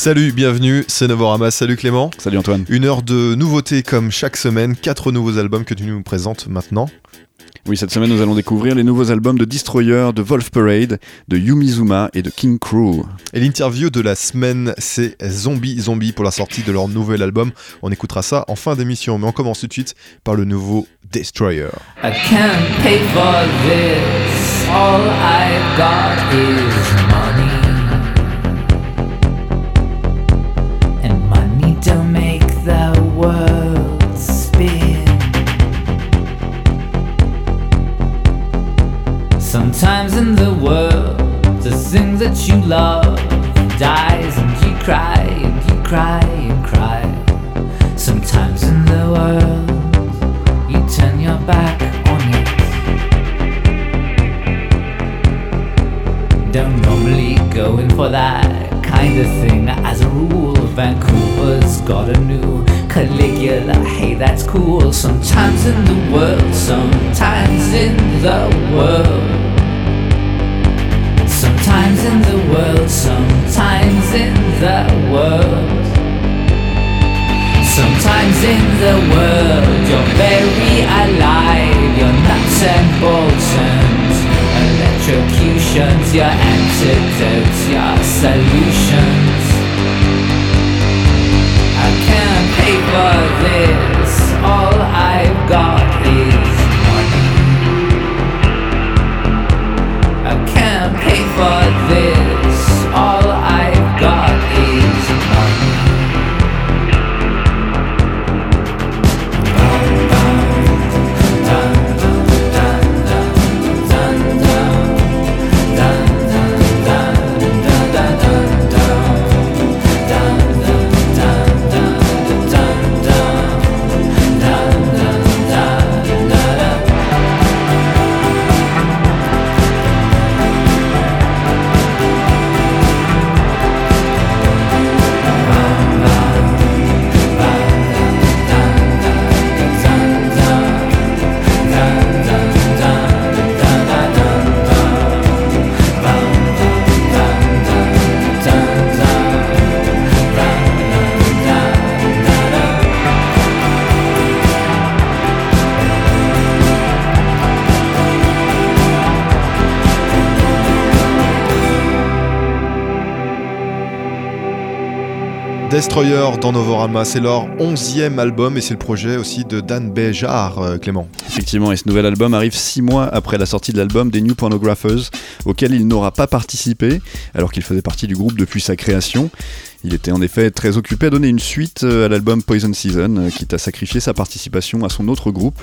Salut, bienvenue, c'est Novorama. Salut Clément. Salut Antoine. Une heure de nouveautés comme chaque semaine, quatre nouveaux albums que tu nous présentes maintenant. Oui, cette semaine, nous allons découvrir les nouveaux albums de Destroyer, de Wolf Parade, de Yumizuma et de King Crew. Et l'interview de la semaine, c'est Zombie Zombie pour la sortie de leur nouvel album. On écoutera ça en fin d'émission, mais on commence tout de suite par le nouveau Destroyer. I can't pay for this. All I've got is money. Sometimes in the world, the thing that you love dies and you cry and you cry and cry. Sometimes in the world, you turn your back on it. Don't normally go in for that kind of thing. As a rule, Vancouver's got a new Caligula. Hey, that's cool. Sometimes in the world, sometimes in the world. Sometimes in the world, sometimes in the world. Sometimes in the world, you're very alive. Your nuts and bolts and electrocutions, your antidotes, your solutions. I can't pay for this. All I've got is Destroyer dans Novorama, c'est leur onzième album et c'est le projet aussi de Dan Béjar, euh, Clément. Effectivement, et ce nouvel album arrive six mois après la sortie de l'album des New Pornographers, auquel il n'aura pas participé, alors qu'il faisait partie du groupe depuis sa création. Il était en effet très occupé à donner une suite euh, à l'album Poison Season, euh, quitte à sacrifier sa participation à son autre groupe.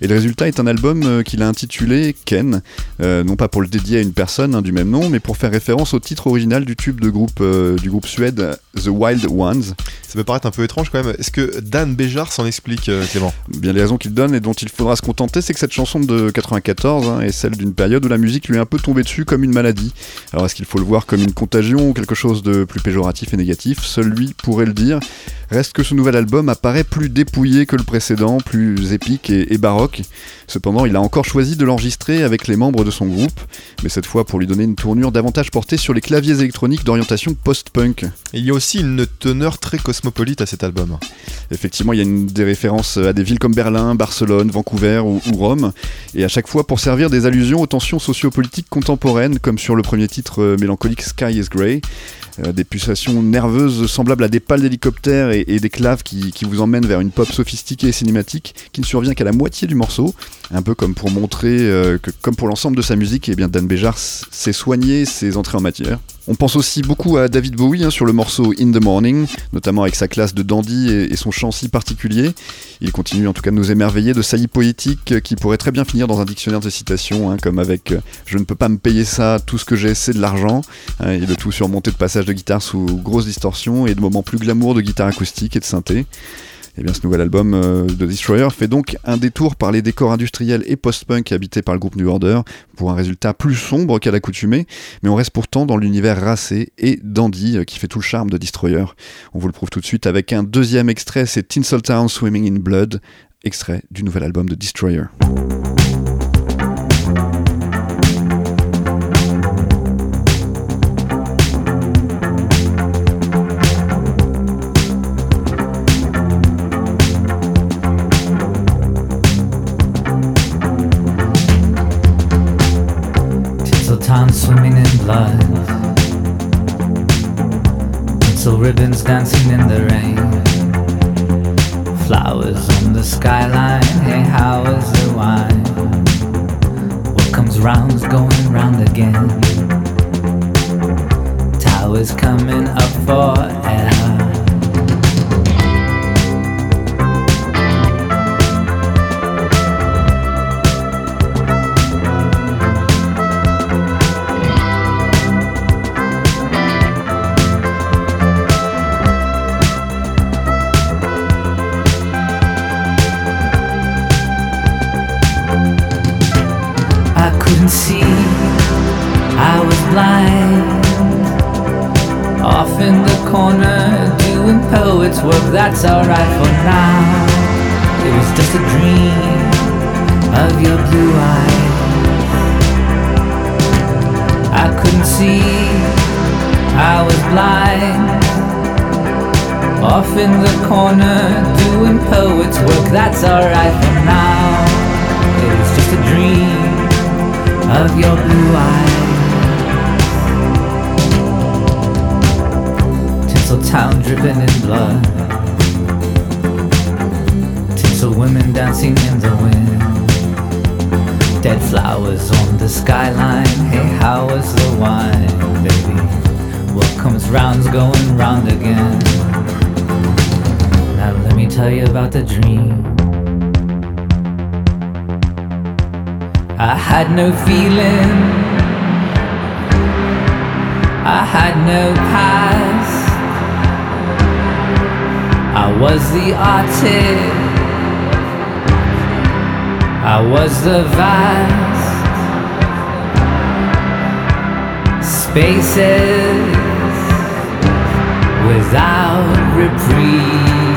Et le résultat est un album euh, qu'il a intitulé Ken, euh, non pas pour le dédier à une personne hein, du même nom, mais pour faire référence au titre original du tube de groupe, euh, du groupe suède The Wild Ones. Ça peut paraître un peu étrange quand même. Est-ce que Dan Béjar s'en explique, euh, Clément? Bien les raisons qu'il donne et dont il faudra se contenter, c'est que cette chanson de 94 hein, est celle d'une période où la musique lui est un peu tombée dessus comme une maladie. Alors est-ce qu'il faut le voir comme une contagion ou quelque chose de plus péjoratif et négatif? Seul lui pourrait le dire. Reste que ce nouvel album apparaît plus dépouillé que le précédent, plus épique et, et baroque. Cependant, il a encore choisi de l'enregistrer avec les membres de son groupe, mais cette fois pour lui donner une tournure davantage portée sur les claviers électroniques d'orientation post-punk. Il y a aussi une teneur très cosmopolite à cet album. Effectivement, il y a une, des références à des villes comme Berlin, Barcelone, Vancouver ou, ou Rome, et à chaque fois pour servir des allusions aux tensions sociopolitiques contemporaines, comme sur le premier titre euh, mélancolique Sky is Grey. Euh, des pulsations nerveuses semblables à des pales d'hélicoptères et, des claves qui, vous emmènent vers une pop sophistiquée et cinématique qui ne survient qu'à la moitié du morceau, un peu comme pour montrer euh, que, comme pour l'ensemble de sa musique, eh bien Dan Béjar s- sait soigner ses entrées en matière. On pense aussi beaucoup à David Bowie hein, sur le morceau In the Morning, notamment avec sa classe de dandy et, son chant si particulier. Il continue en tout cas de nous émerveiller de saillies poétiques euh, qui pourraient très bien finir dans un dictionnaire de citations, hein, comme avec euh, Je ne peux pas me payer ça, tout ce que j'ai c'est de l'argent, hein, et le tout surmonté de passages de guitare sous grosse distorsion et de moments plus glamour de guitare acoustique et de synthé. Et bien ce nouvel album euh, de Destroyer fait donc un détour par les décors industriels et post-punk habités par le groupe New Order pour un résultat plus sombre qu'à l'accoutumée, mais on reste pourtant dans l'univers racé et dandy euh, qui fait tout le charme de Destroyer. On vous le prouve tout de suite avec un deuxième extrait, c'est Tinseltown Swimming in Blood, extrait du nouvel album de Destroyer. Town swimming in blood. Pencil ribbons dancing in the rain. Flowers on the skyline. Hey, how is the wine? What comes round is going round again. Towers coming up for air. Corner, doing poet's work, that's alright for now. It was just a dream of your blue eyes. I couldn't see, I was blind. Off in the corner, doing poet's work, that's alright for now. It was just a dream of your blue eyes. Tinsel town dripping in blood. Tinsel women dancing in the wind. Dead flowers on the skyline. Hey, how was the wine, baby? What comes round's going round again. Now let me tell you about the dream. I had no feeling. I had no past. I was the artist. I was the vast spaces without reprieve.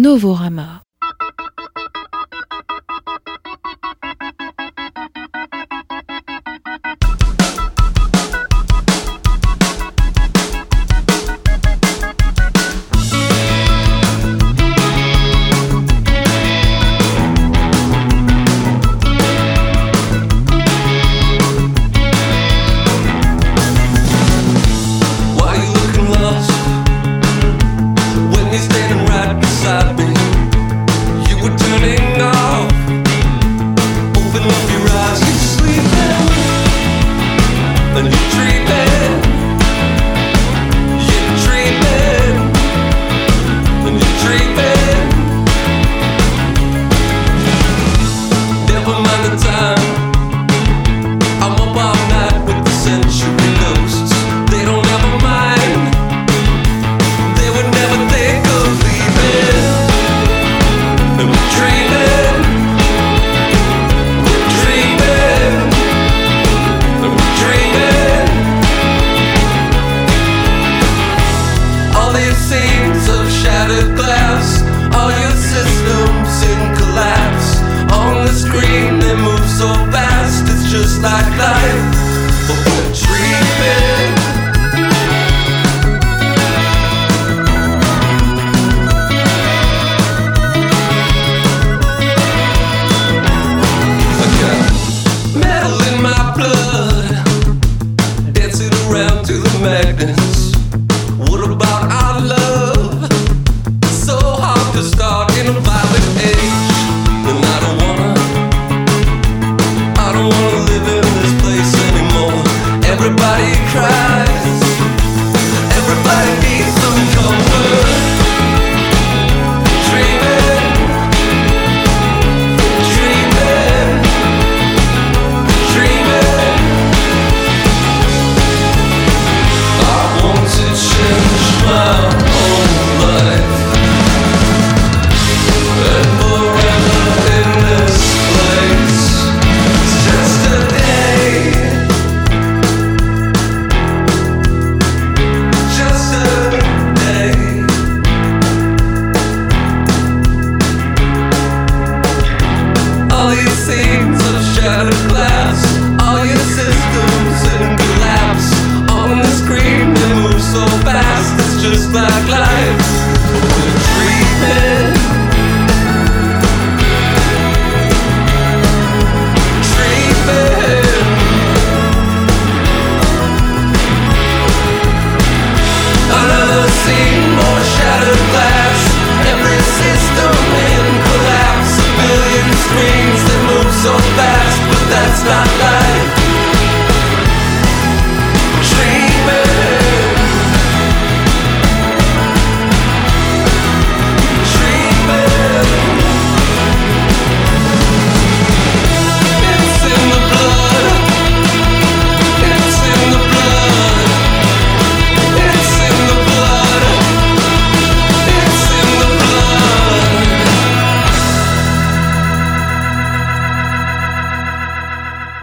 Novorama. So fast. It's just like life,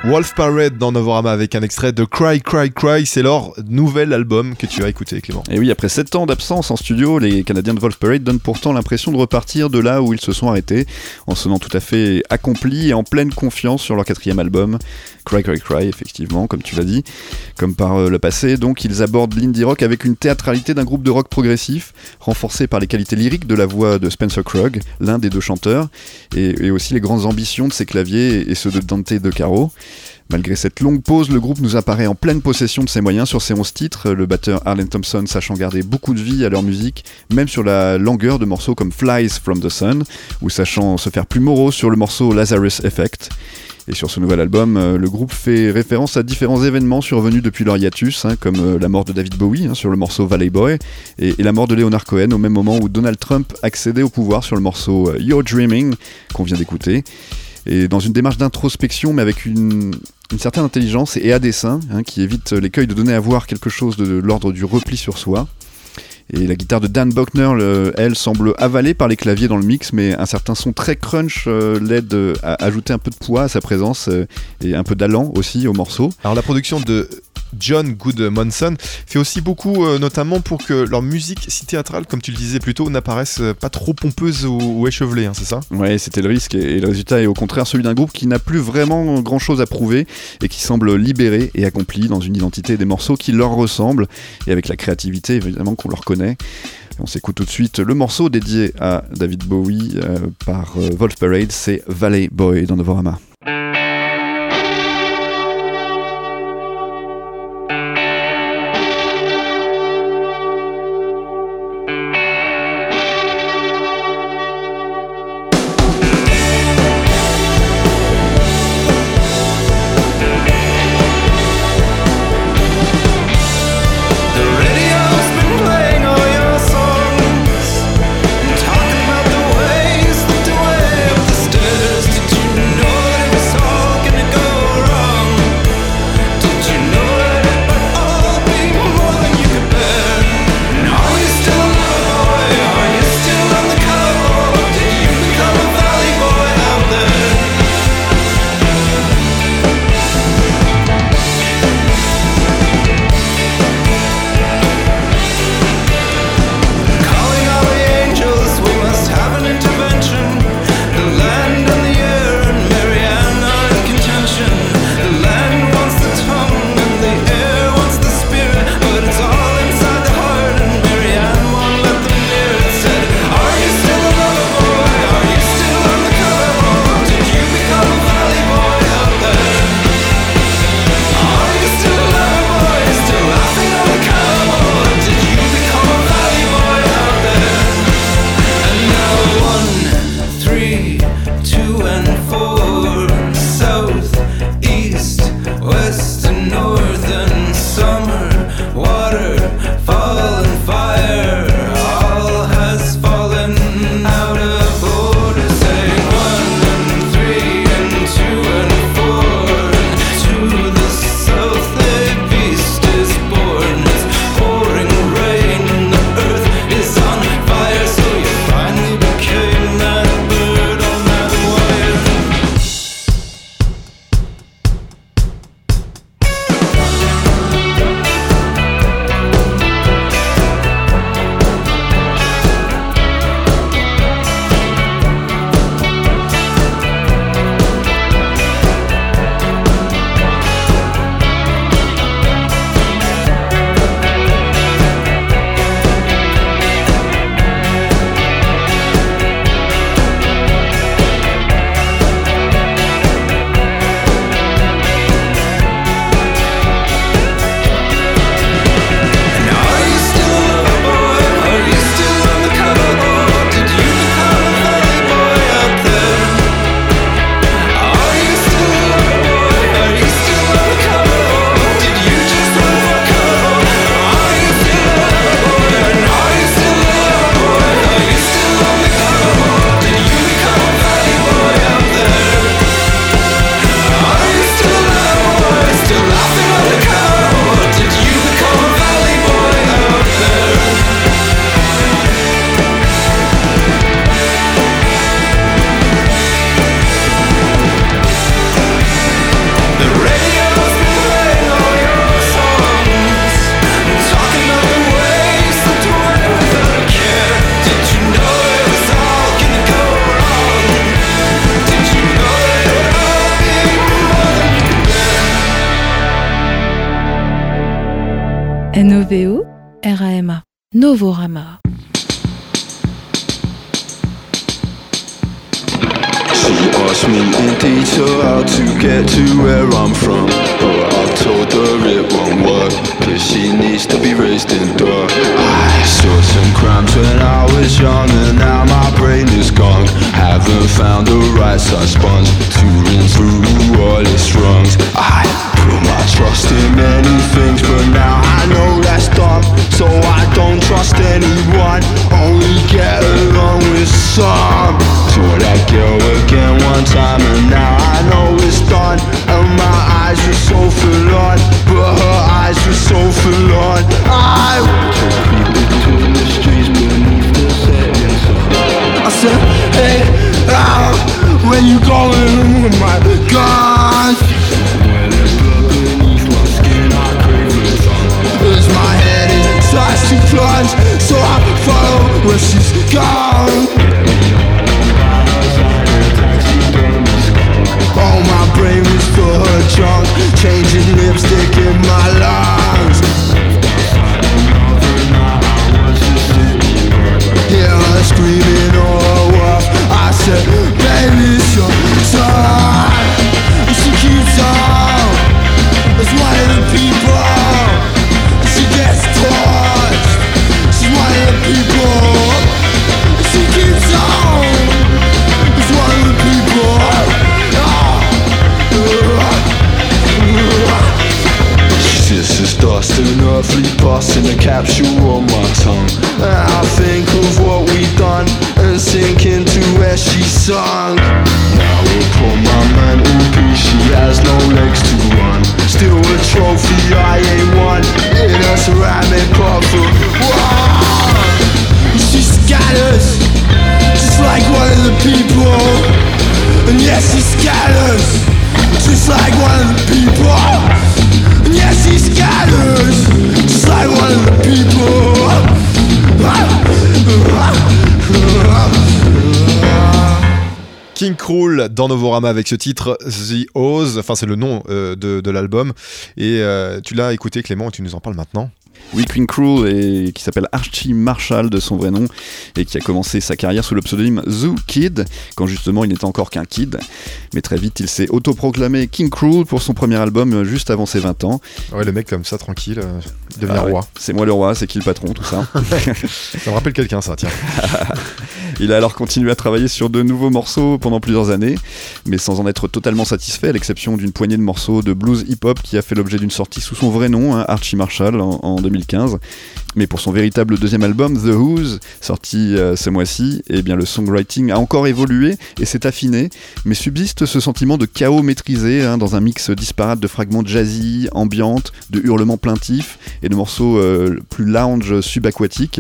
Wolf Parade dans Novorama avec un extrait de Cry Cry Cry, c'est leur nouvel album que tu as écouté Clément. Et oui, après 7 ans d'absence en studio, les Canadiens de Wolf Parade donnent pourtant l'impression de repartir de là où ils se sont arrêtés, en sonnant tout à fait accomplis et en pleine confiance sur leur quatrième album, Cry Cry Cry, effectivement, comme tu l'as dit, comme par euh, le passé. Donc ils abordent l'indie rock avec une théâtralité d'un groupe de rock progressif, renforcée par les qualités lyriques de la voix de Spencer Krug, l'un des deux chanteurs, et, et aussi les grandes ambitions de ses claviers et ceux de Dante De Caro. Malgré cette longue pause, le groupe nous apparaît en pleine possession de ses moyens sur ses 11 titres, le batteur Arlen Thompson sachant garder beaucoup de vie à leur musique, même sur la longueur de morceaux comme Flies from the Sun, ou sachant se faire plus morose sur le morceau Lazarus Effect. Et sur ce nouvel album, euh, le groupe fait référence à différents événements survenus depuis leur hiatus, hein, comme euh, la mort de David Bowie hein, sur le morceau Valley Boy, et, la mort de Leonard Cohen au même moment où Donald Trump accédait au pouvoir sur le morceau euh, You're Dreaming, qu'on vient d'écouter. Et dans une démarche d'introspection, mais avec une, certaine intelligence et à dessein, hein, qui évite l'écueil de donner à voir quelque chose de l'ordre du repli sur soi. Et la guitare de Dan Buckner, le- elle, semble avalée par les claviers dans le mix, mais un certain son très crunch euh, l'aide à ajouter un peu de poids à sa présence euh, et un peu d'allant aussi au morceau. Alors la production de John Goodmanson fait aussi beaucoup, euh, notamment pour que leur musique si théâtrale, comme tu le disais plus tôt, n'apparaisse euh, pas trop pompeuse ou, échevelée, hein, c'est ça? Ouais, c'était le risque, et, le résultat est au contraire celui d'un groupe qui n'a plus vraiment grand chose à prouver et qui semble libéré et accompli dans une identité des morceaux qui leur ressemblent et avec la créativité évidemment qu'on leur connaît. On s'écoute tout de suite le morceau dédié à David Bowie euh, par Wolf Parade, c'est Valley Boy dans Novorama. N-O-V-O R-A-M-A. Novorama. She asked me in detail how to get to where I'm from oh, But I've told her it won't work Cause she needs to be raised in I saw some crimes when I was young And now my brain is gone Haven't found the right size sponge To rinse through all its wrongs I put my trust in many things But now I know that's dumb. So I don't trust anyone. Only get along with some. Saw that girl again one time And now I know it's done. And my eyes were so full on But her eyes were so full on. I want to the streets I said, hey, ah, where you going? With my guns? Starts to so I follow where she's gone. Oh, my brain was for her junk, changing lipstick in my lungs. Hear her screaming all rough. I said, baby, it's your time. And she keeps on. One of the people. Capsule Dans Novorama avec ce titre The Oz, enfin c'est le nom euh, de, de l'album. Et euh, tu l'as écouté Clément et tu nous en parles maintenant. Oui, Queen Cruel, et qui s'appelle Archie Marshall de son vrai nom, et qui a commencé sa carrière sous le pseudonyme Zoo Kid, quand justement il n'était encore qu'un kid. Mais très vite, il s'est autoproclamé King Cruel pour son premier album, euh, juste avant ses 20 ans. Ouais, le mec comme ça, tranquille, euh, Ah ouais, roi. C'est moi le roi, c'est qui le patron, tout ça. Ça me rappelle quelqu'un ça, tiens. Il a alors continué à travailler sur de nouveaux morceaux pendant plusieurs années, mais sans en être totalement satisfait, à l'exception d'une poignée de morceaux de blues hip-hop qui a fait l'objet d'une sortie sous son vrai nom, hein, Archie Marshall, en, en 2015. Mais pour son véritable deuxième album, The Who's, sorti euh, ce mois-ci, eh bien le songwriting a encore évolué et s'est affiné, mais subsiste ce sentiment de chaos maîtrisé hein, dans un mix disparate de fragments jazzy, ambiantes, de hurlements plaintifs et de morceaux euh, plus lounge subaquatiques.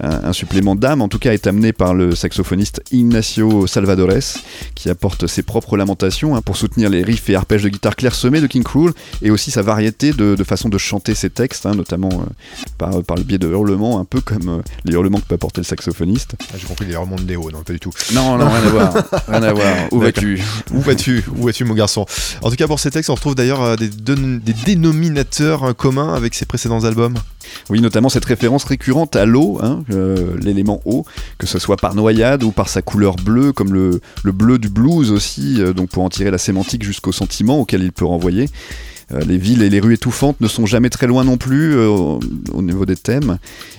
Un, un supplément d'âme, en tout cas, est amené par le saxophoniste Ignacio Salvadores, qui apporte ses propres lamentations hein, pour soutenir les riffs et arpèges de guitare clairsemés de King Cruel, et aussi sa variété de, de façon de chanter ses textes, hein, notamment euh, par, par le biais de hurlements, un peu comme euh, les hurlements que peut apporter le saxophoniste. Ah, J'ai compris les remontes de Néo, non pas du tout. Non, non, rien à voir, rien à voir. Où vas-tu? Où vas-tu? Où vas-tu mon garçon? En tout cas pour ces textes, on retrouve d'ailleurs euh, des, des dénominateurs euh, communs avec ses précédents albums. Oui, notamment cette référence récurrente à l'eau, hein, euh, l'élément eau, que ce soit par noyade ou par sa couleur bleue, comme le, le bleu du blues aussi, euh, donc pour en tirer la sémantique jusqu'au sentiment auquel il peut renvoyer. Euh, les villes et les rues étouffantes ne sont jamais très loin non plus euh, au, au niveau des thèmes.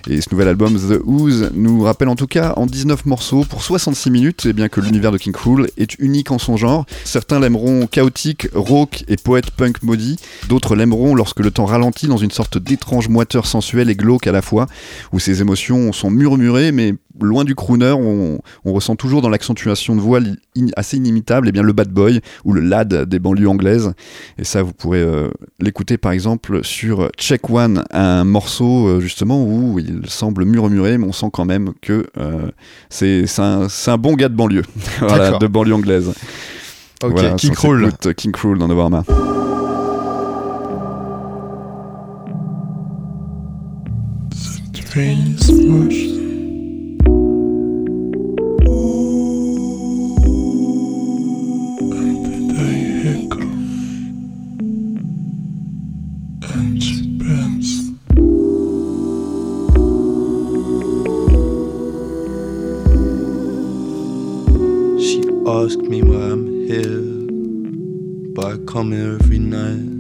Et ce nouvel album, The Ooze, nous rappelle en tout cas en 19 morceaux pour 66 minutes, et bien que l'univers de King Cruel est unique en son genre. Certains l'aimeront chaotique, rauque et poète punk maudit. D'autres l'aimeront lorsque le temps ralentit dans une sorte d'étrange moiteur sensuelle et glauque à la fois, où ses émotions sont murmurées, mais loin du crooner, on, ressent toujours dans l'accentuation de voix assez inimitable bien le bad boy ou le lad des banlieues anglaises. Et ça, vous pourrez euh, l'écouter par exemple sur Check One, un morceau euh, justement où il semble murmurer, mais on sent quand même que euh, c'est c'est un, c'est un bon gars de banlieue, voilà, de banlieue anglaise. Ok, Voilà, King Cruel. King Cruel dans Novarma. Ask me why I'm here, but I come here every night.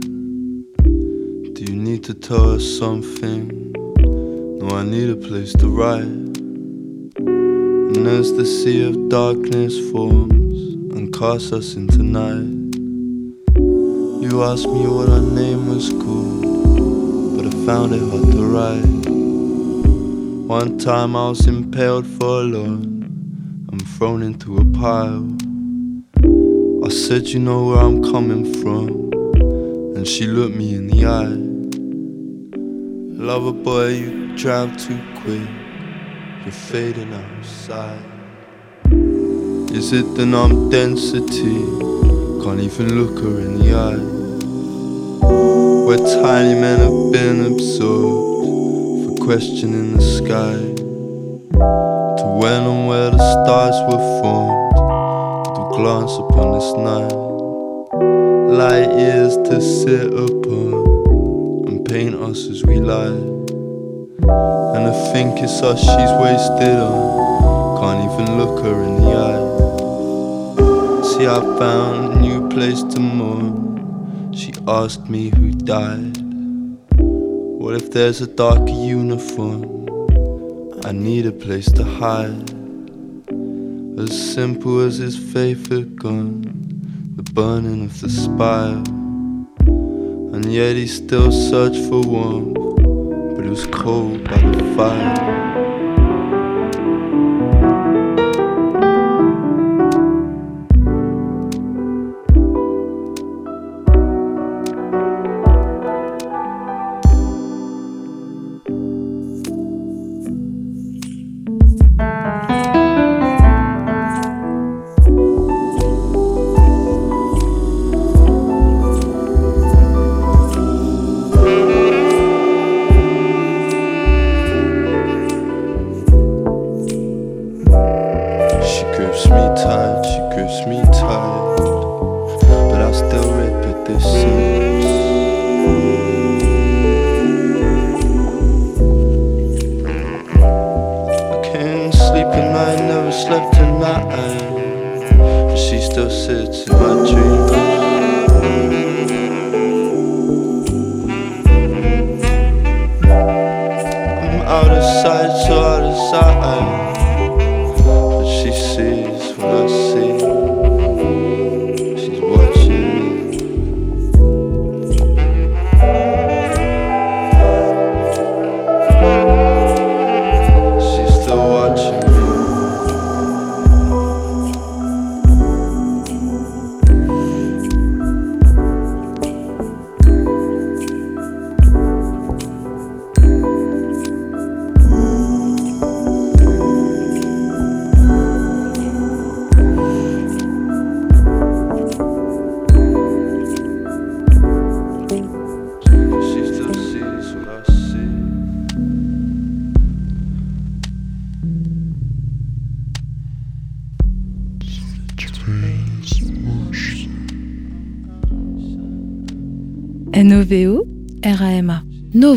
Do you need to tell us something? No, I need a place to write. And as the sea of darkness forms and casts us into night, you asked me what our name was called, but I found it hard to write. One time I was impaled for alone and thrown into a pile. Said, You know where I'm coming from, and she looked me in the eye. Lover boy, you drive too quick, you're fading outside. Is it the numb density? Can't even look her in the eye. Where tiny men have been absorbed for questioning the sky. To when and where the stars were formed, glance upon this night. Light years to sit upon and paint us as we lie. And I think it's us she's wasted on, can't even look her in the eye. See, I found a new place to mourn. She asked me who died. What if there's a darker uniform? I need a place to hide. As simple as his favorite gun, the burning of the spire. And yet he still searched for warmth, but it was cold by the fire.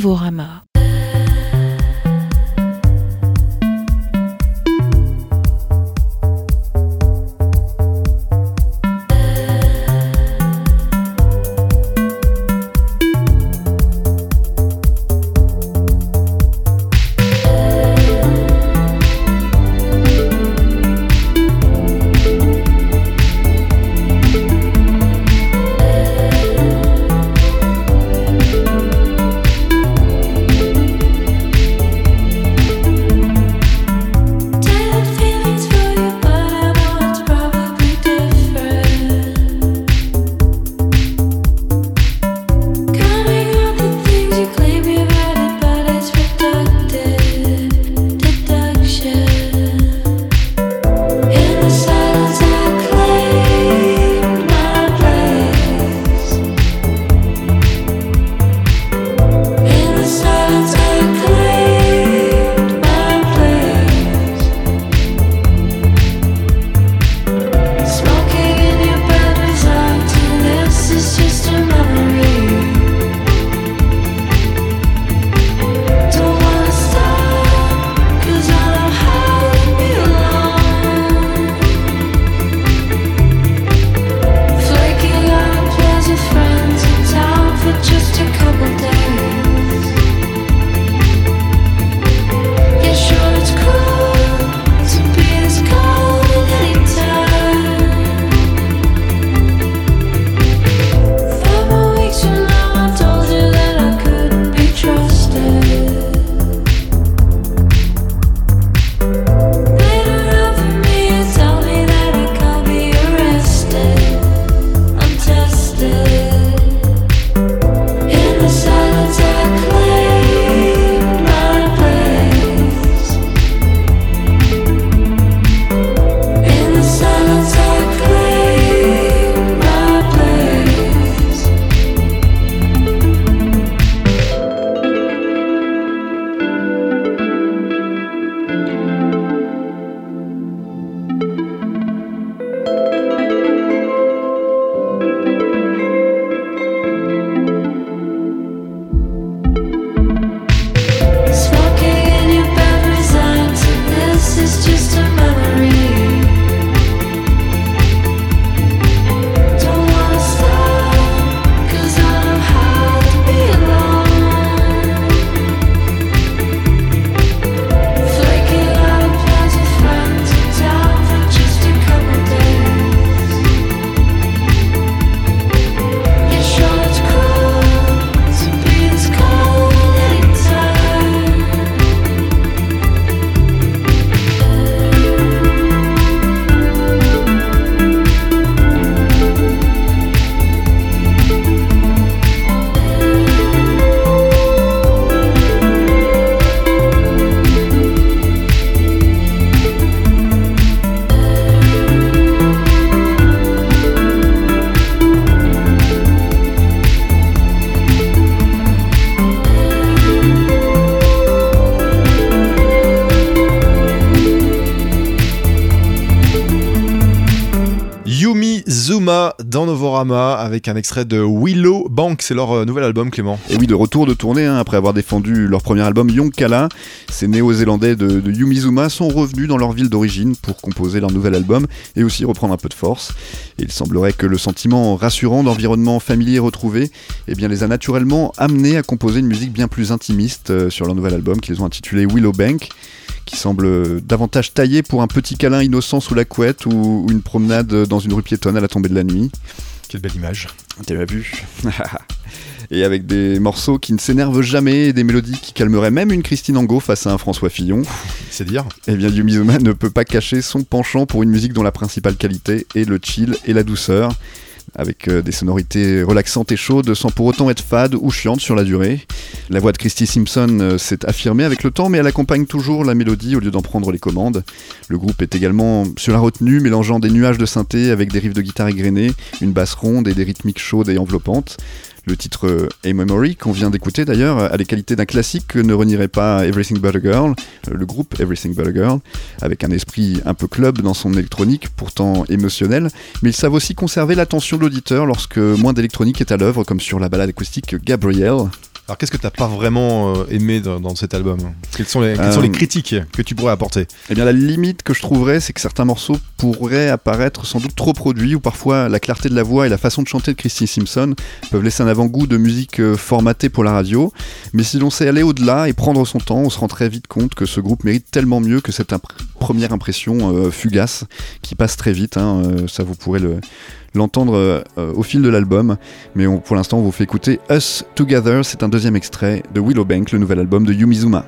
RAMA avec un extrait de Willow Bank. C'est leur euh, nouvel album, Clément. Et oui, de retour de tournée, hein, après avoir défendu leur premier album Yonkala, ces néo-zélandais de, de Yumizuma sont revenus dans leur ville d'origine pour composer leur nouvel album et aussi reprendre un peu de force. Et il semblerait que le sentiment rassurant d'environnement familier retrouvé eh bien, les a naturellement amenés à composer une musique bien plus intimiste euh, sur leur nouvel album qu'ils ont intitulé Willow Bank qui semble davantage taillé pour un petit câlin innocent sous la couette ou une promenade dans une rue piétonne à la tombée de la nuit. Quelle belle image. Tu l'as vu Et avec des morceaux qui ne s'énervent jamais et des mélodies qui calmeraient même une Christine Angot face à un François Fillon. C'est dire. Eh bien, Yumizuma ne peut pas cacher son penchant pour une musique dont la principale qualité est le chill et la douceur avec euh, des sonorités relaxantes et chaudes sans pour autant être fade ou chiante sur la durée. La voix de Christy Simpson euh, s'est affirmée avec le temps, mais elle accompagne toujours la mélodie au lieu d'en prendre les commandes. Le groupe est également sur la retenue, mélangeant des nuages de synthé avec des riffs de guitare égrenés, une basse ronde et des rythmiques chaudes et enveloppantes. Le titre euh, A Memory, qu'on vient d'écouter d'ailleurs, a les qualités d'un classique que ne renierait pas Everything But a Girl, euh, le groupe Everything But a Girl, avec un esprit un peu club dans son électronique, pourtant émotionnel, mais ils savent aussi conserver l'attention de l'auditeur lorsque moins d'électronique est à l'œuvre, comme sur la balade acoustique Gabrielle. Alors qu'est-ce que t'as pas vraiment euh, aimé dans, dans cet album? Quelles sont les, quelles sont Euh, les critiques que tu pourrais apporter? Eh bien, la limite que je trouverais, c'est que certains morceaux pourraient apparaître sans doute trop produits, ou parfois la clarté de la voix et la façon de chanter de Christy Simpson peuvent laisser un avant-goût de musique euh, formatée pour la radio. Mais si l'on sait aller au-delà et prendre son temps, on se rend très vite compte que ce groupe mérite tellement mieux que cette impr- première impression euh, fugace qui passe très vite. hein, euh, ça, vous pourrez le l'entendre euh, au fil de l'album, mais pour l'instant on vous fait écouter Us Together, c'est un deuxième extrait de Willowbank, le nouvel album de Yumizuma.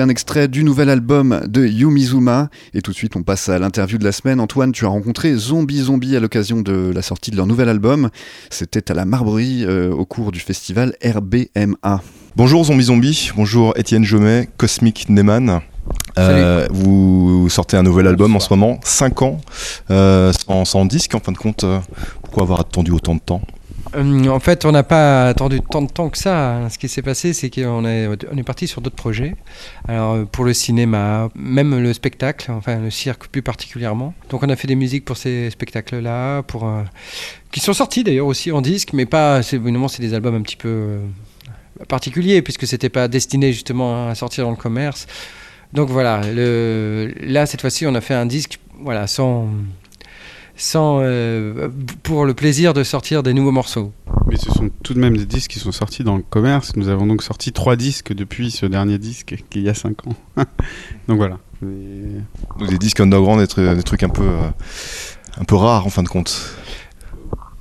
Un extrait du nouvel album de Yumizuma et tout de suite on passe à l'interview de la semaine. Antoine, tu as rencontré Zombie Zombie à l'occasion de la sortie de leur nouvel album. C'était à la Marberie euh, au cours du festival RBMA. Bonjour Zombie Zombie, bonjour Étienne Jomet, Cosmic Neyman. Euh, vous sortez un nouvel album en ce moment, 5 ans, euh, sans, sans disque en fin de compte. euh, pourquoi avoir attendu autant de temps? Euh, en fait, on n'a pas attendu tant de temps que ça. Ce qui s'est passé, c'est qu'on est, parti sur d'autres projets. Alors, euh, pour le cinéma, même le spectacle, enfin le cirque plus particulièrement. Donc, on a fait des musiques pour ces spectacles-là, pour euh, qui sont sortis d'ailleurs aussi en disque, mais pas. Évidemment, c'est des albums un petit peu particuliers puisque c'était pas destiné justement à sortir dans le commerce. Donc voilà, là cette fois-ci, on a fait un disque, voilà, sans sans euh, pour le plaisir de sortir des nouveaux morceaux. Mais ce sont tout de même des disques qui sont sortis dans le commerce. Nous avons donc sorti trois disques depuis ce dernier disque qui il y a cinq ans. donc voilà. Donc Des disques underground, des, tru- des trucs un peu, euh, un peu rares en fin de compte.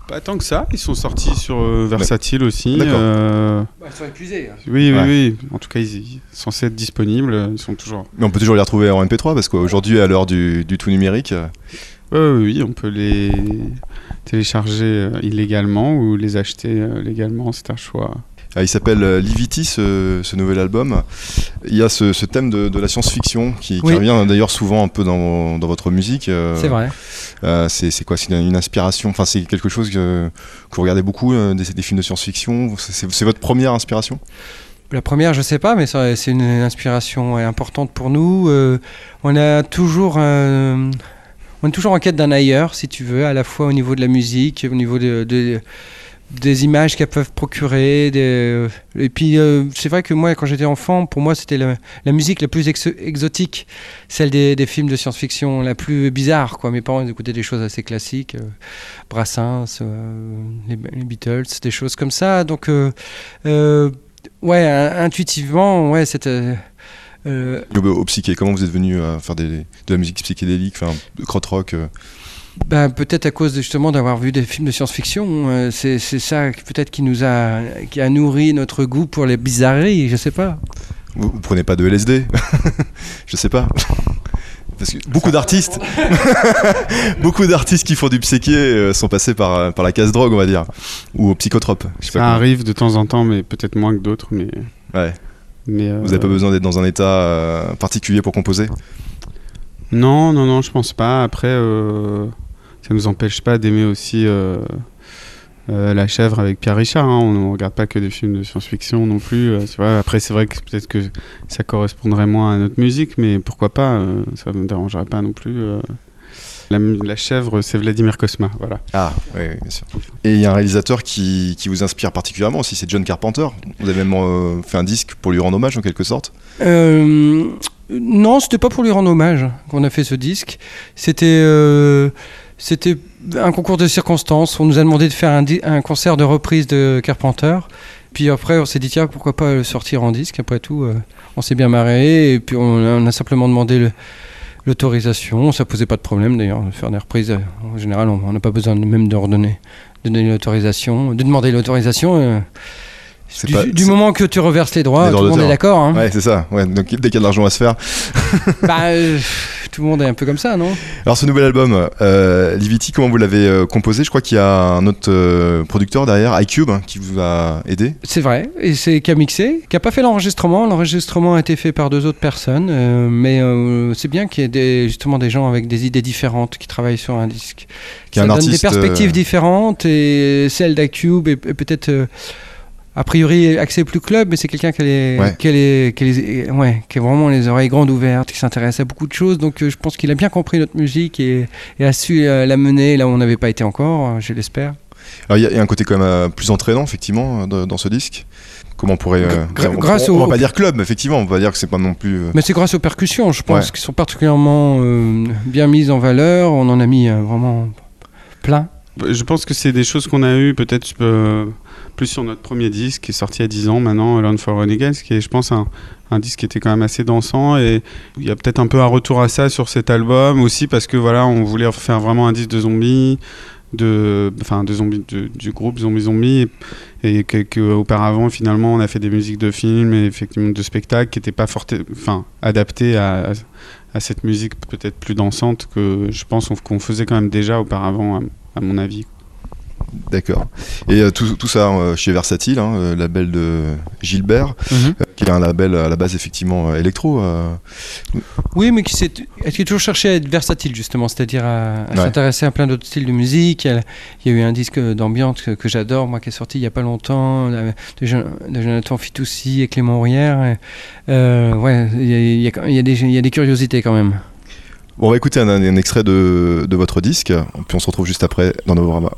Pas tant que ça. Ils sont sortis sur euh, Versatile aussi. D'accord. euh, ils sont épuisés. Oui, oui, Ouais. oui. En tout cas, ils, ils sont censés être disponibles. Ils sont toujours. Mais on peut toujours les retrouver en MP3 parce qu'aujourd'hui, à l'heure du, du tout numérique, euh, Oui, on peut les télécharger euh, illégalement ou les acheter euh, légalement. C'est un choix. ah, il s'appelle euh, Livity, ce, ce nouvel album. Il y a ce, ce thème de, de la science-fiction qui, qui Oui. revient d'ailleurs souvent un peu dans, dans votre musique. euh, C'est vrai. euh, c'est quoi C'est une, une inspiration Enfin, c'est quelque chose que, que vous regardez beaucoup, euh, des, des films de science-fiction C'est- votre première inspiration? La première, je sais pas, mais c'est une inspiration importante pour nous. Euh, on a toujours, euh, on est toujours en quête d'un ailleurs, si tu veux, à la fois au niveau de la musique, au niveau de, de- des images qu'elles peuvent procurer. des- et puis, euh, c'est vrai que moi, quand j'étais enfant, pour moi, c'était la, musique la plus ex- exotique, celle des, films de science-fiction, la plus bizarre. Quoi. Mes parents écoutaient des choses assez classiques, euh, Brassens, euh, les, les Beatles, des choses comme ça. Donc, euh, euh, ouais, in- intuitivement, ouais, c'était. Euh, au, psyché, comment vous êtes venu à faire des- de la musique psychédélique, enfin, de krautrock euh, bah, peut-être à cause de, justement d'avoir vu des films de science-fiction. euh, c'est ça peut-être qui nous a, qui a nourri notre goût pour les bizarreries. Je sais pas. vous, vous prenez pas de LSD Je sais pas. Parce que beaucoup d'artistes, beaucoup d'artistes qui font du psyché euh, sont passés par, par la case drogue, on va dire, ou au psychotrope. Je sais Ça pas arrive de temps en temps, mais peut-être moins que d'autres. Mais, Ouais. Mais euh, Vous n'avez pas besoin d'être dans un état euh, particulier pour composer Non, non, non, je pense pas. Après, euh, ça nous empêche pas d'aimer aussi euh, euh, La chèvre avec Pierre Richard. hein. On ne regarde pas que des films de science-fiction non plus. euh. Après, c'est vrai que peut-être que ça correspondrait moins à notre musique, mais pourquoi pas euh, Ça ne me dérangerait pas non plus. La, la chèvre, c'est Vladimir Kosma, voilà. Ah, oui, oui, bien sûr. Et il y a un réalisateur qui, qui vous inspire particulièrement aussi, c'est John Carpenter. Vous avez même euh, fait un disque pour lui rendre hommage en quelque sorte. Euh, non, c'était pas pour lui rendre hommage qu'on a fait ce disque. C'était euh, c'était un concours de circonstances. On nous a demandé de faire un, un concert de reprise de Carpenter. Puis après, on s'est dit tiens, pourquoi pas le sortir en disque? Après tout, euh, on s'est bien marré. Et puis on a, on a simplement demandé le- l'autorisation. Ça posait pas de problème d'ailleurs de faire des reprises. En général, on n'a pas besoin même de redonner de donner l'autorisation, de demander l'autorisation. euh, du, pas- du c'est- moment que tu reverses les droits, Les droits tout le monde est d'accord. hein. Ouais, c'est ça. Ouais, donc dès qu'il y a de l'argent à se faire. Bah, euh, tout le monde est un peu comme ça, non? Alors ce nouvel album, euh, Livity, comment vous l'avez euh, composé? Je crois qu'il y a un autre euh, producteur derrière, iCube, hein, qui vous a aidé. C'est vrai, et c'est qui a mixé, qui a pas fait l'enregistrement. L'enregistrement a été fait par deux autres personnes, euh, mais c'est bien qu'il y ait des, justement des gens avec des idées différentes qui travaillent sur un disque. Qui Ça un donne artiste, des perspectives différentes, et celle d'Acube est, est peut-être a priori axée plus club, mais c'est quelqu'un qui a, les, Ouais. qui, a les- qui ouais, qui a vraiment les oreilles grandes ouvertes, qui s'intéresse à beaucoup de choses. Donc euh, je pense qu'il a bien compris notre musique et, et a su euh, la mener là où on n'avait pas été encore, euh, je l'espère. Alors il y, a- il y a un côté quand même plus entraînant, effectivement, dans, dans ce disque. Comment on pourrait. euh, on- grâce on, on au- va pas dire club, mais effectivement, on va dire que c'est pas non plus. euh, Mais c'est grâce aux percussions, je pense, Ouais. qui sont particulièrement euh, bien mises en valeur. On en a mis euh, vraiment plein. Je pense que c'est des choses qu'on a eues peut-être euh, plus sur notre premier disque qui est sorti il y a 10 ans maintenant, Learn for Renegades, qui est je pense un, disque qui était quand même assez dansant et il y a peut-être un peu un retour à ça sur cet album aussi parce que voilà on voulait faire vraiment un disque de zombies de, enfin, de zombies, de- du groupe Zombie Zombie. Et, et finalement, on a fait des musiques de films et effectivement de spectacles qui n'étaient pas forte, enfin, adaptées à, cette musique peut-être plus dansante que je pense qu'on- faisait quand même déjà auparavant, à mon avis. D'accord. Et euh, tout, tout ça euh, chez Versatile, hein, euh, label de Gilbert, Mhm. euh, qui est un label à la base effectivement électro. Oui, mais qui, s'est- qui a toujours cherché à être versatile, justement, c'est-à-dire à, à Ouais. s'intéresser à plein d'autres styles de musique. Il y a, eu un disque d'ambiance que, que j'adore, moi, qui est sorti il n'y a pas longtemps, de, de Jon- de Jonathan Fitoussi et Clément Aurière. Ouais, y y y il y a des curiosités quand même. Bon, on va écouter un, extrait de, de votre disque, puis on se retrouve juste après dans Novorama.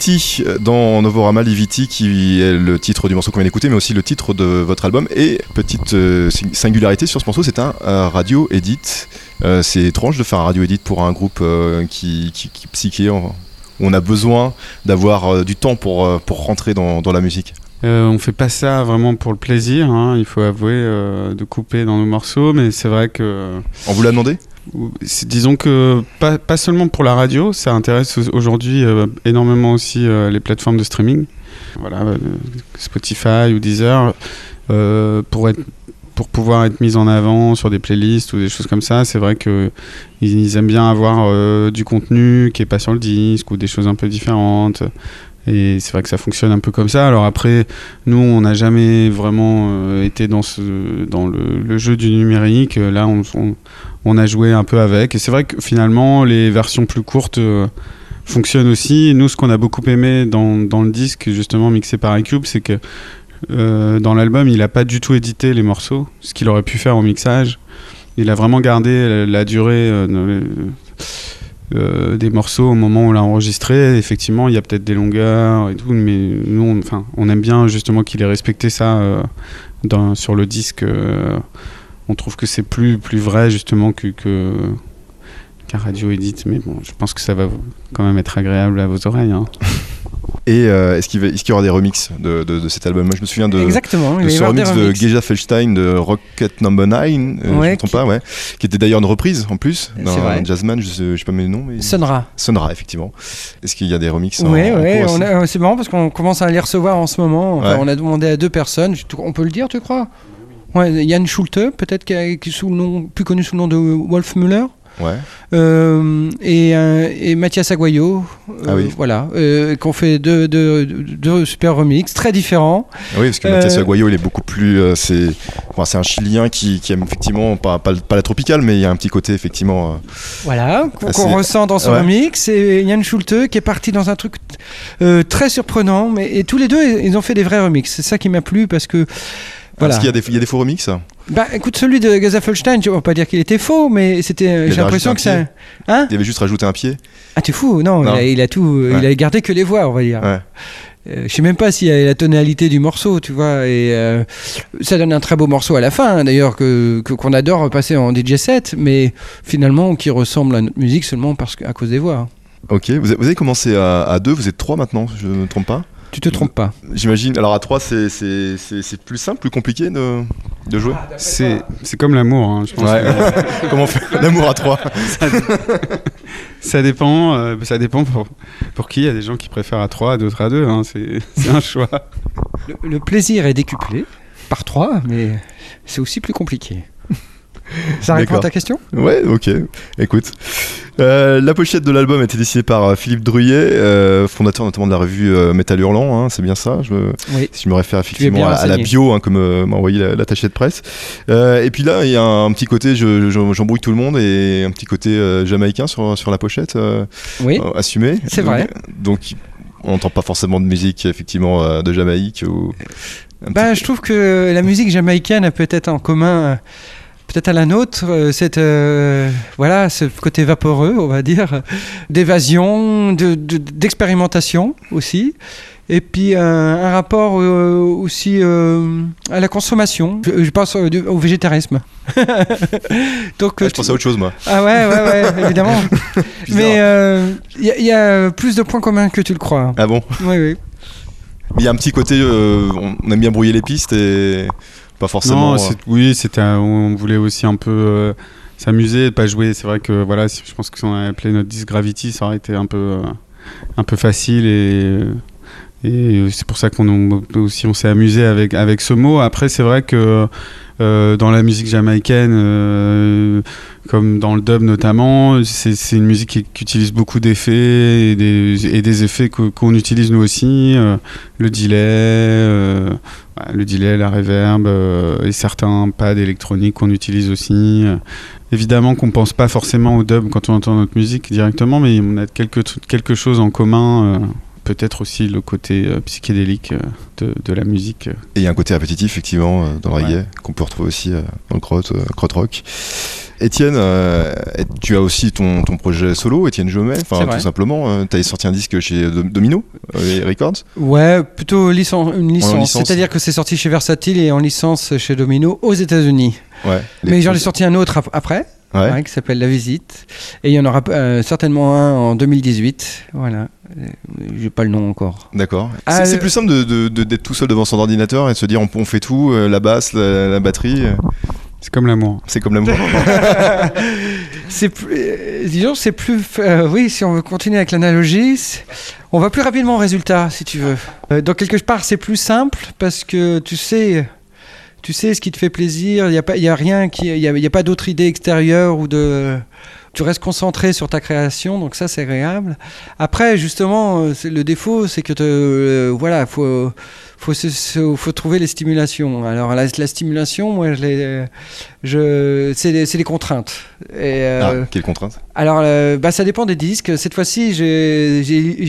Livity dans Novorama, Livity qui est le titre du morceau qu'on vient d'écouter, mais aussi le titre de votre album. Et petite euh, sing- singularité sur ce morceau, c'est un euh, radio edit. Euh, c'est étrange de faire un radio edit pour un groupe euh, qui, qui, qui est psyché. On, on a besoin d'avoir euh, du temps pour, euh, pour rentrer dans, dans la musique. Euh, on fait pas ça vraiment pour le plaisir, hein, il faut avouer, euh, de couper dans nos morceaux, mais c'est vrai que. On vous l'a demandé? Disons que pas, pas seulement pour la radio, ça intéresse au- aujourd'hui euh, énormément aussi euh, les plateformes de streaming. Voilà, euh, Spotify ou Deezer, pour, être, pour pouvoir être mis en avant sur des playlists ou des choses comme ça, c'est vrai que ils, aiment bien avoir du contenu qui est pas sur le disque ou des choses un peu différentes. Et c'est vrai que ça fonctionne un peu comme ça. Alors après, nous, on n'a jamais vraiment euh, été dans, le, jeu du numérique. Euh, Là, on, a joué un peu avec. Et c'est vrai que finalement, les versions plus courtes euh, fonctionnent aussi. Nous, ce qu'on a beaucoup aimé dans, le disque, justement, mixé par iCube, c'est que dans l'album, il n'a pas du tout édité les morceaux, ce qu'il aurait pu faire au mixage. Il a vraiment gardé la, durée euh, des morceaux au moment où on l'a enregistré. Effectivement, il y a peut-être des longueurs et tout, mais nous, on, enfin, on aime bien justement qu'il ait respecté ça euh, sur le disque. euh, on trouve que c'est plus, plus vrai justement que, radio edit, mais bon, je pense que ça va quand même être agréable à vos oreilles. hein. Et euh, est-ce qu'il y aura des remixes de, de- de cet album? Moi, je me souviens de, Exactement, ce remix de. Geja Felstein de Rocket Number 9, euh, je ne Ouais, me trompe qui- pas, ouais, qui était d'ailleurs une reprise en plus vrai. jazzman, je sais, je sais pas mes noms, mais Sonnera. Sonnera, effectivement. Est-ce qu'il y a des remixes Oui, a- c'est marrant parce qu'on commence à les recevoir en ce moment. Enfin, Ouais. On a demandé à deux personnes, on peut le dire, tu crois? Ouais, Yann Schulte, peut-être qui, est sous le nom, plus connu sous le nom de Wolf Müller? Ouais. Euh, et, euh, et Mathias Aguayo, euh, Ah oui. voilà, ont fait deux, deux, deux super remix très différents. Oui, parce que Mathias Aguayo, il est beaucoup plus. c'est enfin, un Chilien qui, qui aime effectivement, pas, pas, pas la tropicale, mais il y a un petit côté effectivement. Voilà, qu'on qu'on ressent dans son ouais. remix. Et Yann Schulte qui est parti dans un truc très surprenant. Mais, et tous les deux, ils ont fait des vrais remix. C'est ça qui m'a plu parce que. Voilà. Est-ce qu'il y, a des- il y a des faux remixes Bah écoute, celui de Gazafelstein, ne vais pas dire qu'il était faux, mais c'était. avait J'ai l'impression que ça. Hein Il avait juste rajouté un pied Ah, t'es fou Non, Non. Il, a, il a tout. euh, Il a gardé que les voix, on va dire. Ouais. Euh, je sais même pas s'il y a la tonalité du morceau, tu vois. Et euh, ça donne un très beau morceau à la fin, hein, d'ailleurs, que qu'on adore passer en DJ set, mais finalement qui ressemble à notre musique seulement parce que, à cause des voix. Ok, vous avez, vous avez commencé à, à deux, vous êtes trois maintenant, je ne me trompe pas Tu te trompes pas. J'imagine. Alors à trois, c'est- c'est c'est- c'est plus simple, plus compliqué de, de jouer C'est, c'est comme l'amour, hein, je pense. Ouais. que- Comment on fait l'amour à trois Ça dépend, euh, ça dépend pour, pour qui. Il y a des gens qui préfèrent à 3, d'autres à 2. Hein, c'est, c'est un choix. Le, le plaisir est décuplé par trois, mais c'est aussi plus compliqué. Ça répond à ta question? Ouais, ok. Écoute. Euh, la pochette de l'album a été dessinée par euh, Philippe Druyet, euh, fondateur notamment de la revue euh, Métal Hurlant, hein, c'est bien ça? Je Oui. Si je me réfère effectivement à, à la bio, hein, comme m'a envoyé la- l'attaché de presse. Et puis là, il y a un, petit côté, je- je- j'embrouille tout le monde, et un petit côté jamaïcain sur, sur la pochette, Oui, assumé. c'est vrai. Donc, on n'entend pas forcément de musique effectivement de Jamaïque ou. Bah, petit- je trouve que la musique jamaïcaine a peut-être en commun, peut-être à la nôtre, euh, cette, euh, voilà, ce côté vaporeux, on va dire, d'évasion, de- de- d'expérimentation aussi. Et puis euh, un rapport aussi à la consommation. Je, je pense au végétarisme. Donc, Ah, je pensais à autre chose moi. ah ouais, ouais, ouais, évidemment. Mais il y, a- il y a plus de points communs que tu le crois. Ah bon? Oui, oui. Il y a un petit côté, euh, on aime bien brouiller les pistes et pas forcément. Non, euh, oui, c'était, on voulait aussi un peu euh, s'amuser, pas jouer. C'est vrai que voilà, si- je pense que si on avait appelé notre disque Gravity, ça aurait été un peu, euh, un peu facile et. Et c'est pour ça qu'on aussi on s'est amusé avec avec ce mot. Après c'est vrai que dans la musique jamaïcaine, euh, comme dans le dub notamment, c'est une musique qui, utilise beaucoup d'effets et des, et des effets qu'on utilise nous aussi. euh, le delay, euh, ouais, le delay, la reverb euh, et certains pads électroniques qu'on utilise aussi. euh. Évidemment qu'on pense pas forcément au dub quand on entend notre musique directement, mais on a quelque, quelque chose en commun. euh, peut-être aussi le côté euh, psychédélique euh, de, de la musique. euh. Et il y a un côté répétitif, effectivement, euh, dans le Ouais. reggae, qu'on peut retrouver aussi euh, dans le crot, euh, rock. Étienne, euh, tu as aussi ton, ton projet solo, Étienne Jomet, tout simplement. Tu as sorti un disque chez Do- Domino euh, Records. Ouais, plutôt licen- une licence. licence. C'est-à-dire que c'est sorti chez Versatile et en licence chez Domino aux États-Unis. Ouais. Mais j'en ai sorti un autre ap- après, Ouais. ouais, qui s'appelle La Visite. Et il y en aura euh, certainement un en 2018. Voilà. J'ai pas le nom encore. D'accord. Ah, c'est le- plus simple de- de- de- d'être tout seul devant son ordinateur et de se dire on, on fait tout, euh, la basse, la, la batterie, euh, C'est comme l'amour. c'est comme l'amour. c'est plus, euh, disons, c'est plus, euh, oui, si on veut continuer avec l'analogie, on va plus rapidement au résultat, si tu veux. Euh, donc quelque part, c'est plus simple parce que tu sais, tu sais ce qui te fait plaisir. Il y a pas, il y a rien qui, il y a, a pas d'autre idée extérieure ou de, tu restes concentré sur ta création, donc ça c'est agréable. Après, justement, euh, le défaut, c'est que te, euh, voilà, faut, faut, se- se- faut trouver les stimulations. Alors la, la stimulation, moi, je l'ai, je, c'est les, contraintes. Et, euh, Ah, quelle contrainte alors, euh, bah, ça dépend des disques. Cette fois-ci, j'ai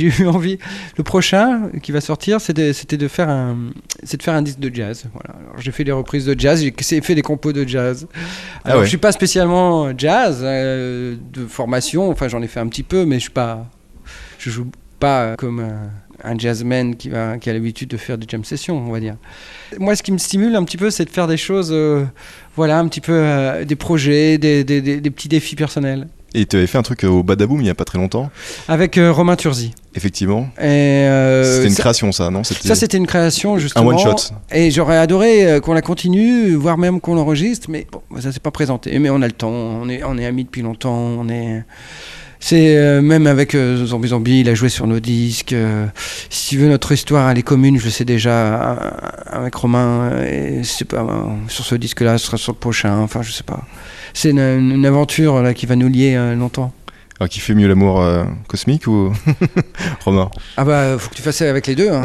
eu envie. Le prochain qui va sortir, c'était de faire un, c'est de faire un disque de jazz. Voilà. J'ai fait des reprises de jazz, j'ai fait des compos de jazz. Alors, ouais. je suis pas spécialement jazz euh, de formation. Enfin, j'en ai fait un petit peu, mais je suis pas, je joue pas comme un, un jazzman qui a l'habitude de faire des jam sessions, on va dire. Moi, ce qui me stimule un petit peu, c'est de faire des choses, euh, voilà, un petit peu euh, des projets, des, des- des- des petits défis personnels. Et tu avais fait un truc au Badaboom il y a pas très longtemps, Avec euh, Romain Turzi. effectivement. Euh, C'était une ça- création, ça, non? Ça, c'était une création, justement. one shot. Et j'aurais adoré euh, qu'on la continue, voire même qu'on l'enregistre, mais bon, ça s'est pas présenté. Mais on a le temps, on est, on est amis depuis longtemps, on est. C'est euh, même avec euh, Zombie Zombie, il a joué sur nos disques. euh, si tu veux, notre histoire, elle est commune, je le sais déjà euh, avec Romain. Et c'est pas sur ce disque-là, ce sera sur le prochain. Enfin, je sais pas. C'est une, une aventure là qui va nous lier longtemps. Alors, qui fait mieux l'amour euh, cosmique ou Romain? Ah bah, faut que tu fasses avec les deux. hein.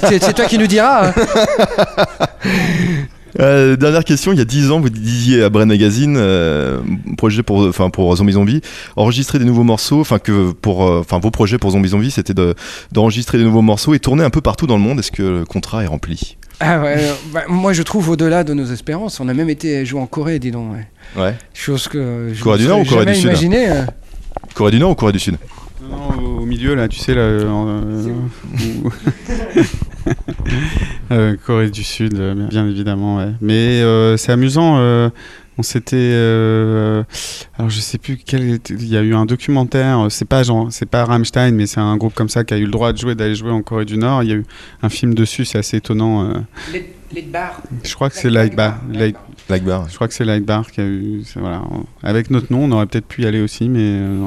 c'est c'est toi qui nous diras. hein. Euh, dernière question, il y a 10 ans, vous disiez à Brain Magazine, euh, projet pour, enfin pour Zombie Zombie, enregistrer des nouveaux morceaux, enfin que pour, euh, enfin vos projets pour Zombie Zombie, c'était de- d'enregistrer des nouveaux morceaux et tourner un peu partout dans le monde. Est-ce que le contrat est rempli? Ah ouais, bah, moi je trouve au-delà de nos espérances. On a même été joué en Corée, dis donc. ouais. Ouais. Chose que je Corée du Nord ou Corée du Sud? imaginé, euh. Corée du Nord ou Corée du Sud? Non, non, au milieu, là, tu sais, là. euh, Euh, Corée du Sud, euh, bien, évidemment, ouais. Mais euh, c'est amusant. euh, on s'était. alors, je sais plus quel. était- Il y a eu un documentaire. C'est pas genre, c'est pas Rammstein, mais c'est un groupe comme ça qui a eu le droit de jouer, d'aller jouer en Corée du Nord. Il y a eu un film dessus, c'est assez étonnant. euh. Je crois que c'est. Light- Lagbar. je crois que c'est Lightbar qui a eu. Voilà. Avec notre nom, on aurait peut-être pu y aller aussi, mais euh,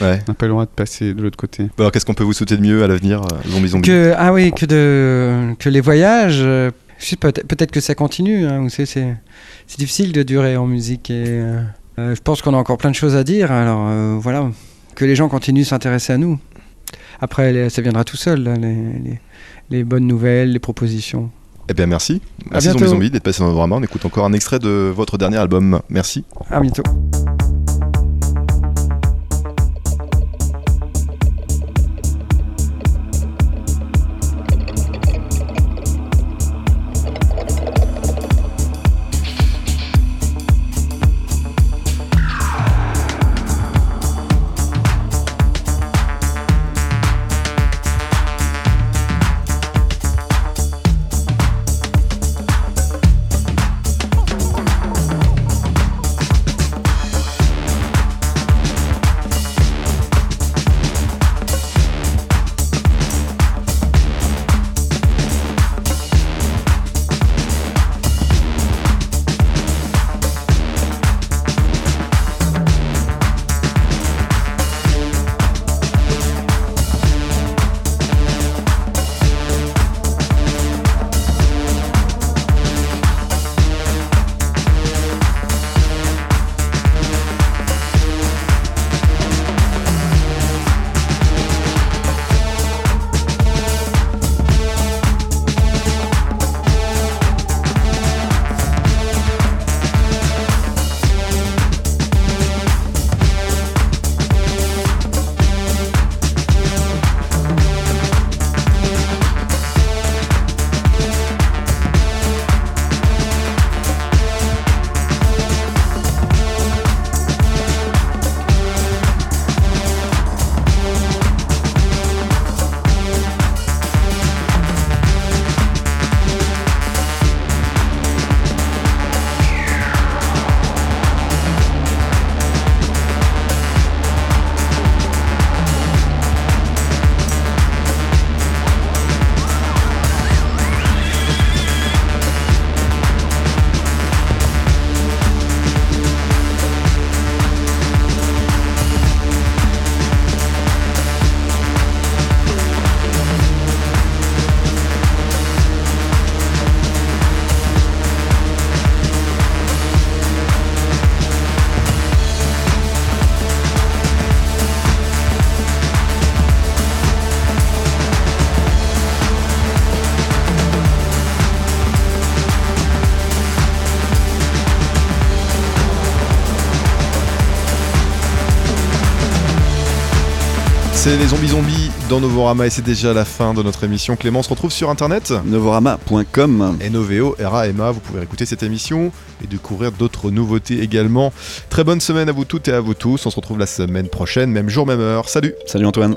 on Ouais. n'a pas le droit de passer de l'autre côté. Alors qu'est-ce qu'on peut vous souhaiter de mieux à l'avenir, euh, Zombie Zombie Que, ah oui, que, de, que les voyages, euh, peut- peut-être que ça continue. hein, vous savez, c'est, c'est difficile de durer en musique et euh, je pense qu'on a encore plein de choses à dire. Alors euh, voilà, que les gens continuent de s'intéresser à nous. Après, les- ça viendra tout seul, là, les, les- les bonnes nouvelles, les propositions. Eh bien merci. À Merci Zombie. Zombie d'être passé dans le drama. On écoute encore un extrait de votre dernier album. Merci. À bientôt. C'est les zombies zombies dans Novorama et c'est déjà la fin de notre émission. Clément on se retrouve sur internet Novorama.com. et Noveo, RAMA. Vous pouvez écouter cette émission et découvrir d'autres nouveautés également. Très bonne semaine à vous toutes et à vous tous. On se retrouve la semaine prochaine, même jour, même heure. Salut Salut Antoine.